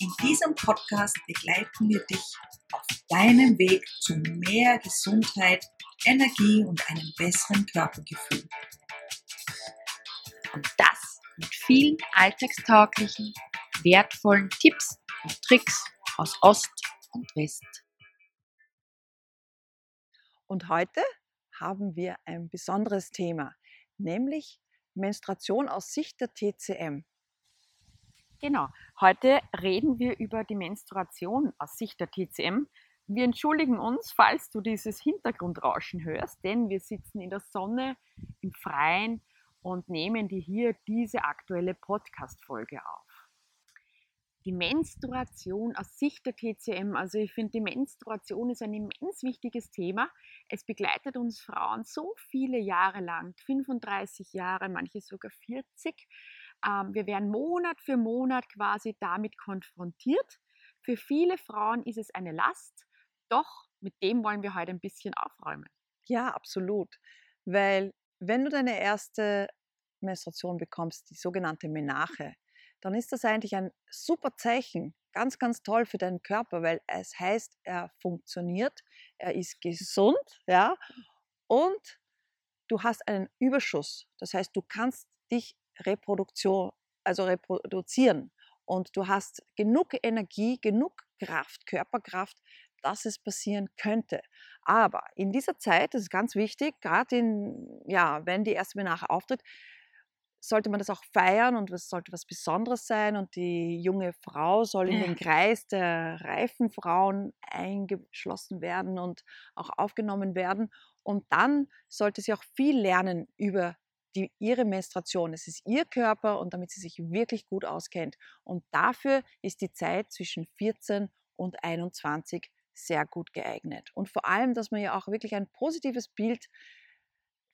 In diesem Podcast begleiten wir dich auf deinem Weg zu mehr Gesundheit, Energie und einem besseren Körpergefühl. Und das mit vielen alltagstauglichen, wertvollen Tipps und Tricks aus Ost und West. Und heute haben wir ein besonderes Thema, nämlich Menstruation aus Sicht der TCM. Genau. Heute reden wir über die Menstruation aus Sicht der TCM. Wir entschuldigen uns, falls du dieses Hintergrundrauschen hörst, denn wir sitzen in der Sonne im Freien und nehmen dir hier diese aktuelle Podcast-Folge auf. Die Menstruation aus Sicht der TCM, also ich finde, die Menstruation ist ein immens wichtiges Thema. Es begleitet uns Frauen so viele Jahre lang, 35 Jahre, manche sogar 40. Ähm, wir werden Monat für Monat quasi damit konfrontiert. Für viele Frauen ist es eine Last, doch mit dem wollen wir heute ein bisschen aufräumen. Ja, absolut. Weil wenn du deine erste Menstruation bekommst, die sogenannte Menache, dann ist das eigentlich ein super Zeichen, ganz, ganz toll für deinen Körper, weil es heißt, er funktioniert, er ist gesund, ja, und du hast einen Überschuss. Das heißt, du kannst dich Reproduktion, also reproduzieren und du hast genug Energie, genug Kraft, Körperkraft, dass es passieren könnte. Aber in dieser Zeit, das ist ganz wichtig, gerade in, ja, wenn die erste Menache auftritt, sollte man das auch feiern und es sollte was Besonderes sein und die junge Frau soll in den Kreis der reifen Frauen eingeschlossen werden und auch aufgenommen werden. Und dann sollte sie auch viel lernen über die, ihre Menstruation. Es ist ihr Körper und damit sie sich wirklich gut auskennt. Und dafür ist die Zeit zwischen 14 und 21 sehr gut geeignet. Und vor allem, dass man ja auch wirklich ein positives Bild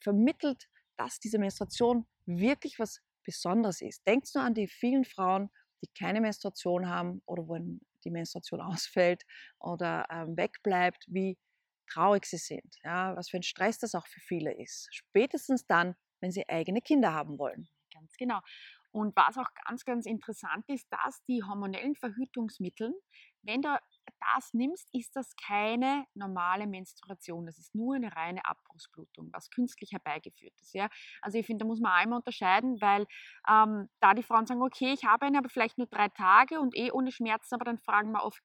vermittelt, dass diese Menstruation wirklich was Besonderes ist. Denkt nur an die vielen Frauen, die keine Menstruation haben oder wo die Menstruation ausfällt oder ähm, wegbleibt, wie traurig sie sind, ja, was für ein Stress das auch für viele ist. Spätestens dann, wenn sie eigene Kinder haben wollen. Ganz genau. Und was auch ganz, ganz interessant ist, dass die hormonellen Verhütungsmittel, wenn du das nimmst, ist das keine normale Menstruation. Das ist nur eine reine Abbruchsblutung, was künstlich herbeigeführt ist. Ja? Also ich finde, da muss man einmal unterscheiden, weil ähm, da die Frauen sagen, okay, ich habe eine, aber vielleicht nur drei Tage und eh ohne Schmerzen, aber dann fragen wir oft,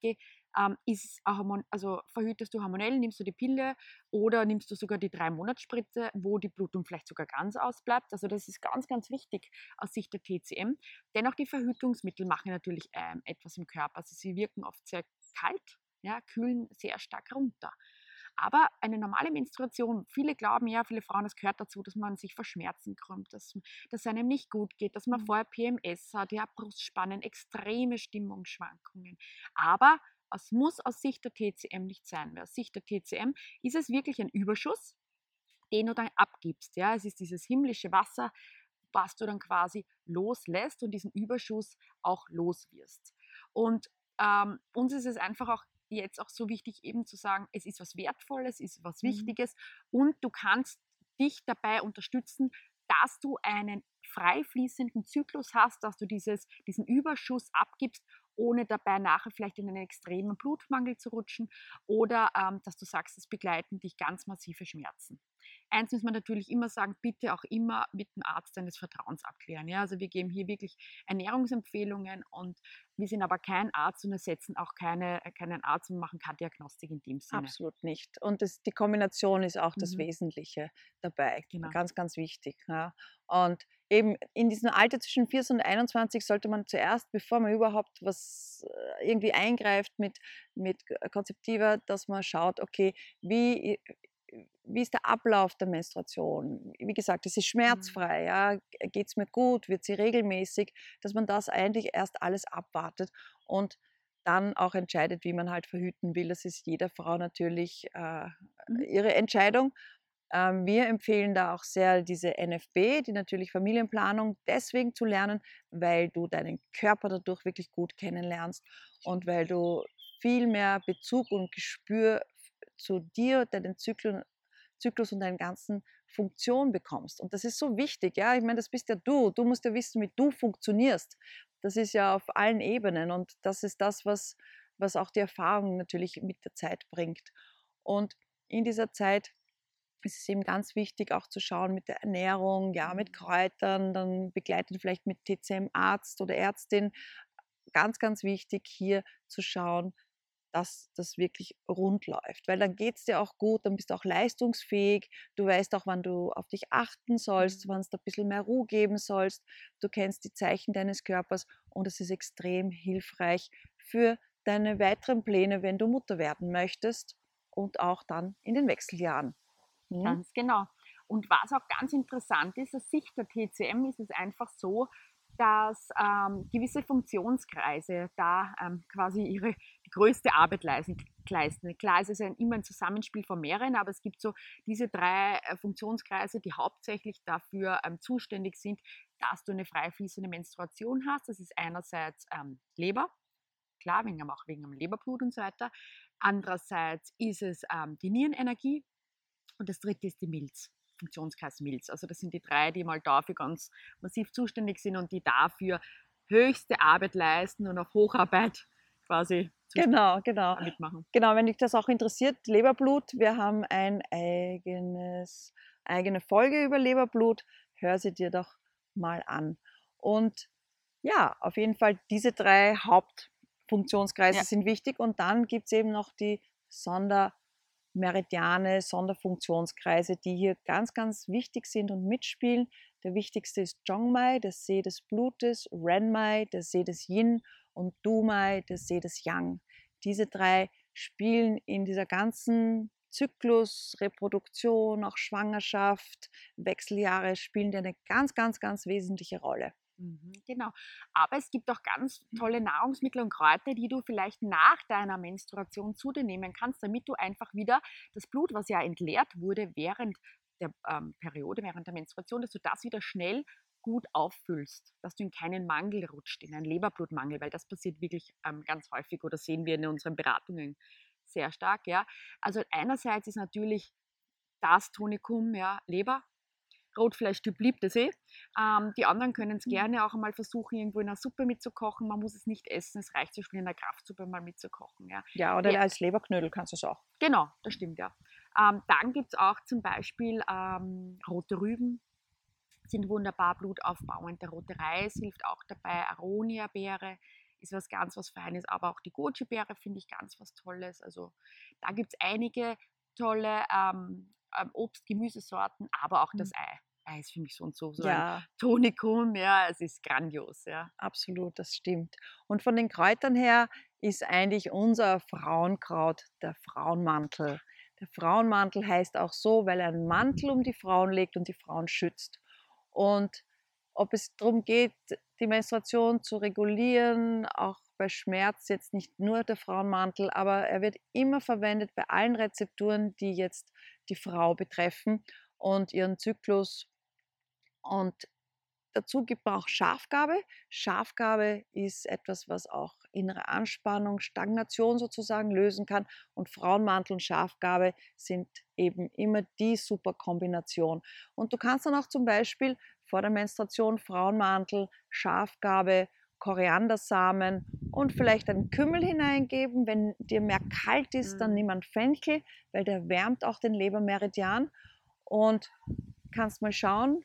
ähm, ist also verhütest du hormonell, nimmst du die Pille oder nimmst du sogar die drei Monatsspritze, wo die Blutung vielleicht sogar ganz ausbleibt. Also das ist ganz, ganz wichtig aus Sicht der TCM. Dennoch die Verhütungsmittel machen natürlich ähm, etwas im Körper. Also sie wirken oft sehr kalt, ja, kühlen sehr stark runter. Aber eine normale Menstruation, viele glauben ja, viele Frauen, es gehört dazu, dass man sich vor Schmerzen krümmt, dass, dass es einem nicht gut geht, dass man mhm. vorher PMS hat, ja, Brustspannen, extreme Stimmungsschwankungen. Aber es muss aus Sicht der TCM nicht sein. Weil aus Sicht der TCM ist es wirklich ein Überschuss, den du dann abgibst. Ja? Es ist dieses himmlische Wasser, was du dann quasi loslässt und diesen Überschuss auch loswirst. Und ähm, uns ist es einfach auch jetzt auch so wichtig, eben zu sagen, es ist was Wertvolles, es ist was mhm. Wichtiges mhm. und du kannst dich dabei unterstützen, dass du einen frei fließenden Zyklus hast, dass du dieses, diesen Überschuss abgibst ohne dabei nachher vielleicht in einen extremen Blutmangel zu rutschen oder ähm, dass du sagst, es begleiten dich ganz massive Schmerzen. Eins muss man natürlich immer sagen, bitte auch immer mit dem Arzt deines Vertrauens abklären. Ja? Also wir geben hier wirklich Ernährungsempfehlungen und wir sind aber kein Arzt und ersetzen auch keine, keinen Arzt und machen keine Diagnostik in dem Sinne. Absolut nicht. Und das, die Kombination ist auch das mhm. Wesentliche dabei. Genau. Ganz, ganz wichtig. Ja? Und eben in diesem Alter zwischen 14 und 21 sollte man zuerst, bevor man überhaupt was äh, irgendwie eingreift mit, mit Konzeptiva, dass man schaut, okay, wie, wie ist der Ablauf der Menstruation? Wie gesagt, es ist mhm. schmerzfrei, ja? geht es mir gut, wird sie regelmäßig, dass man das eigentlich erst alles abwartet und dann auch entscheidet, wie man halt verhüten will. Das ist jeder Frau natürlich äh, Mhm. ihre Entscheidung. Ähm, wir empfehlen da auch sehr diese NFB, die natürlich Familienplanung, deswegen zu lernen, weil du deinen Körper dadurch wirklich gut kennenlernst und weil du viel mehr Bezug und Gespür zu dir, deinen Zyklus, Zyklus und deinen ganzen Funktion bekommst. Und das ist so wichtig, ja. Ich meine, das bist ja du. Du musst ja wissen, wie du funktionierst. Das ist ja auf allen Ebenen und das ist das, was, was auch die Erfahrung natürlich mit der Zeit bringt. Und in dieser Zeit ist es eben ganz wichtig, auch zu schauen mit der Ernährung, ja, mit Kräutern, dann begleitet vielleicht mit TCM-Arzt oder Ärztin. Ganz, ganz wichtig hier zu schauen, dass das wirklich rund läuft. Weil dann geht es dir auch gut, dann bist du auch leistungsfähig, du weißt auch, wann du auf dich achten sollst, wann es da ein bisschen mehr Ruhe geben sollst, du kennst die Zeichen deines Körpers und es ist extrem hilfreich für deine weiteren Pläne, wenn du Mutter werden möchtest und auch dann in den Wechseljahren. Mhm. Ganz genau. Und was auch ganz interessant ist, aus Sicht der TCM ist es einfach so, dass ähm, gewisse Funktionskreise da ähm, quasi ihre die größte Arbeit leisten. Klar, es ist ein, immer ein Zusammenspiel von mehreren, aber es gibt so diese drei äh, Funktionskreise, die hauptsächlich dafür ähm, zuständig sind, dass du eine frei fließende Menstruation hast. Das ist einerseits ähm, Leber, klar, wegen, auch wegen dem Leberblut und so weiter. Andererseits ist es ähm, die Nierenenergie und das dritte ist die Milz. Funktionskreis Milz. Also das sind die drei, die mal dafür ganz massiv zuständig sind und die dafür höchste Arbeit leisten und auf Hocharbeit quasi Genau, genau. mitmachen. Genau, wenn dich das auch interessiert, Leberblut, wir haben ein eigenes, eigene Folge über Leberblut, hör sie dir doch mal an. Und ja, auf jeden Fall diese drei Hauptfunktionskreise Ja. sind wichtig und dann gibt es eben noch die Sondermeridiane, Sonderfunktionskreise, die hier ganz, ganz wichtig sind und mitspielen. Der wichtigste ist Zhongmai, der See des Blutes, Renmai, der See des Yin und Dumai, der See des Yang. Diese drei spielen in dieser ganzen Zyklus, Reproduktion, auch Schwangerschaft, Wechseljahre spielen eine ganz, ganz, ganz wesentliche Rolle. Mhm, Genau. Aber es gibt auch ganz tolle Nahrungsmittel und Kräuter, die du vielleicht nach deiner Menstruation zu dir nehmen kannst, damit du einfach wieder das Blut, was ja entleert wurde während der ähm, Periode, während der Menstruation, dass du das wieder schnell gut auffüllst, dass du in keinen Mangel rutscht, in einen Leberblutmangel, weil das passiert wirklich ähm, ganz häufig oder sehen wir in unseren Beratungen sehr stark. Ja. Also einerseits ist natürlich das Tonikum, ja, Leber, Rotfleischtyp eh. Ähm, die anderen können es gerne auch einmal versuchen, irgendwo in einer Suppe mitzukochen. Man muss es nicht essen, es reicht zum Beispiel in einer Kraftsuppe mal mitzukochen. Ja. Ja, oder Ja. als Leberknödel kannst du es auch. Genau, das stimmt ja. Ähm, dann gibt es auch zum Beispiel ähm, rote Rüben, sind wunderbar blutaufbauend. Der rote Reis hilft auch dabei. Aronia-Beere ist was ganz was Feines, aber auch die Goji-Beere finde ich ganz was Tolles. Also da gibt es einige tolle ähm, ähm, Obst-, Gemüsesorten, aber auch das Ei. Ei ist für mich so und so, so ein Ja, Tonikum, ja, es ist grandios, ja. absolut, das stimmt. Und von den Kräutern her ist eigentlich unser Frauenkraut der Frauenmantel. Der Frauenmantel heißt auch so, weil er einen Mantel um die Frauen legt und die Frauen schützt. Und ob es darum geht, die Menstruation zu regulieren, auch bei Schmerz jetzt nicht nur der Frauenmantel, aber er wird immer verwendet bei allen Rezepturen, die jetzt die Frau betreffen und ihren Zyklus. Und dazu gibt man auch Schafgabe. Schafgabe ist etwas, was auch innere Anspannung, Stagnation sozusagen lösen kann. Und Frauenmantel und Schafgabe sind eben immer die super Kombination. Und du kannst dann auch zum Beispiel vor der Menstruation Frauenmantel, Schafgabe, Koriandersamen und vielleicht einen Kümmel hineingeben. Wenn dir mehr kalt ist, dann Mhm. nimm einen Fenchel, weil der wärmt auch den Lebermeridian. Und kannst mal schauen,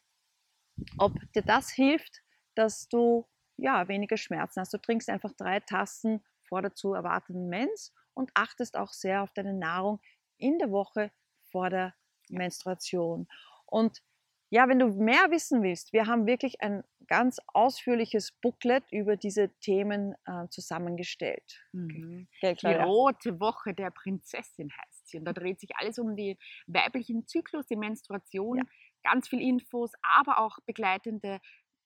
ob dir das hilft, dass du ja weniger Schmerzen hast. Du trinkst einfach drei Tassen vor der zu erwartenden Mens und achtest auch sehr auf deine Nahrung in der Woche vor der Menstruation. Und ja, wenn du mehr wissen willst, wir haben wirklich ein ganz ausführliches Booklet über diese Themen äh, zusammengestellt. Mhm. Die rote Woche der Prinzessin heißt Und da dreht sich alles um den weiblichen Zyklus, die Menstruation, Ja. ganz viel Infos, aber auch begleitende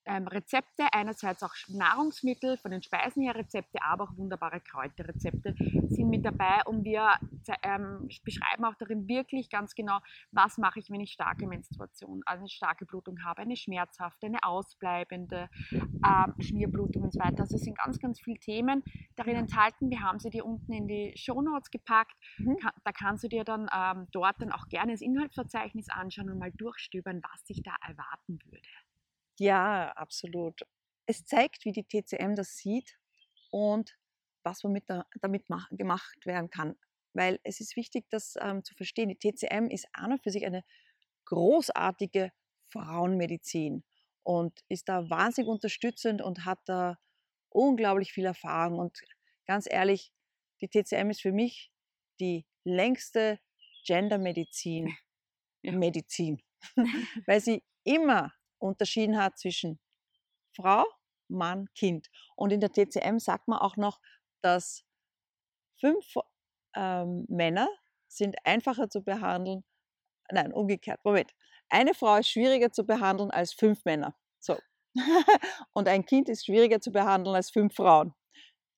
ähm, Rezepte, einerseits auch Nahrungsmittel, von den Speisen her Rezepte, aber auch wunderbare Kräuterrezepte sind mit dabei und wir ähm, beschreiben auch darin wirklich ganz genau, was mache ich, wenn ich starke Menstruation, also eine starke Blutung habe, eine schmerzhafte, eine ausbleibende ähm, Schmierblutung und so weiter. Also es sind ganz, ganz viele Themen darin enthalten. Wir haben sie dir unten in die Show Notes gepackt. Mhm. Da kannst du dir dann ähm, dort dann auch gerne das Inhaltsverzeichnis anschauen und mal durchstöbern, was dich da erwarten würde. Ja, absolut. Es zeigt, wie die TCM das sieht und was damit, da, damit mach, gemacht werden kann. Weil es ist wichtig, das ähm, zu verstehen. Die TCM ist an und für sich eine großartige Frauenmedizin und ist da wahnsinnig unterstützend und hat da unglaublich viel Erfahrung. Und ganz ehrlich, die TCM ist für mich die längste Gendermedizin, ja. Medizin, weil sie immer unterschieden hat zwischen Frau, Mann, Kind. Und in der TCM sagt man auch noch, dass fünf ähm, Männer sind einfacher zu behandeln, nein, umgekehrt, Moment. Eine Frau ist schwieriger zu behandeln als fünf Männer. So. Und ein Kind ist schwieriger zu behandeln als fünf Frauen.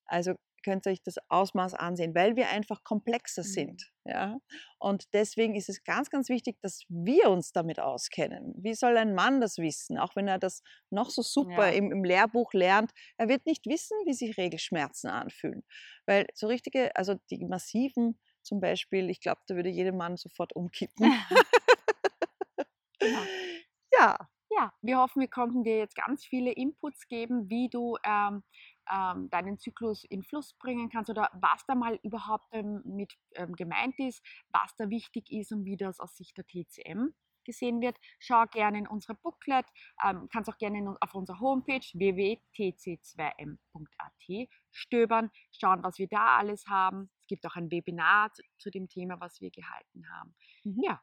Also könnt ihr euch das Ausmaß ansehen, weil wir einfach komplexer mhm. sind. Ja? Und deswegen ist es ganz, ganz wichtig, dass wir uns damit auskennen. Wie soll ein Mann das wissen, auch wenn er das noch so super ja. im, im Lehrbuch lernt? Er wird nicht wissen, wie sich Regelschmerzen anfühlen. Weil so richtige, also die massiven zum Beispiel, ich glaube, da würde jeder Mann sofort umkippen. genau. Ja. Ja, wir hoffen, wir konnten dir jetzt ganz viele Inputs geben, wie du ähm, ähm, deinen Zyklus in Fluss bringen kannst oder was da mal überhaupt ähm, mit ähm, gemeint ist, was da wichtig ist und wie das aus Sicht der TCM gesehen wird. Schau gerne in unsere Booklet, ähm, kannst auch gerne auf unserer Homepage www.tc2m.at stöbern, schauen, was wir da alles haben. Es gibt auch ein Webinar zu, zu dem Thema, was wir gehalten haben. Mhm. Ja.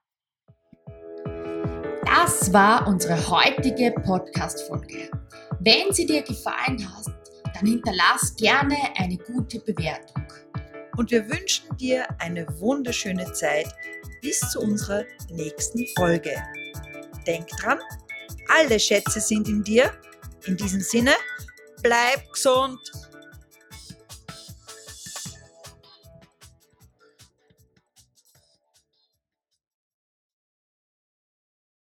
Das war unsere heutige Podcast-Folge. Wenn sie dir gefallen hat, dann hinterlass gerne eine gute Bewertung. Und wir wünschen dir eine wunderschöne Zeit bis zu unserer nächsten Folge. Denk dran, alle Schätze sind in dir. In diesem Sinne, bleib gesund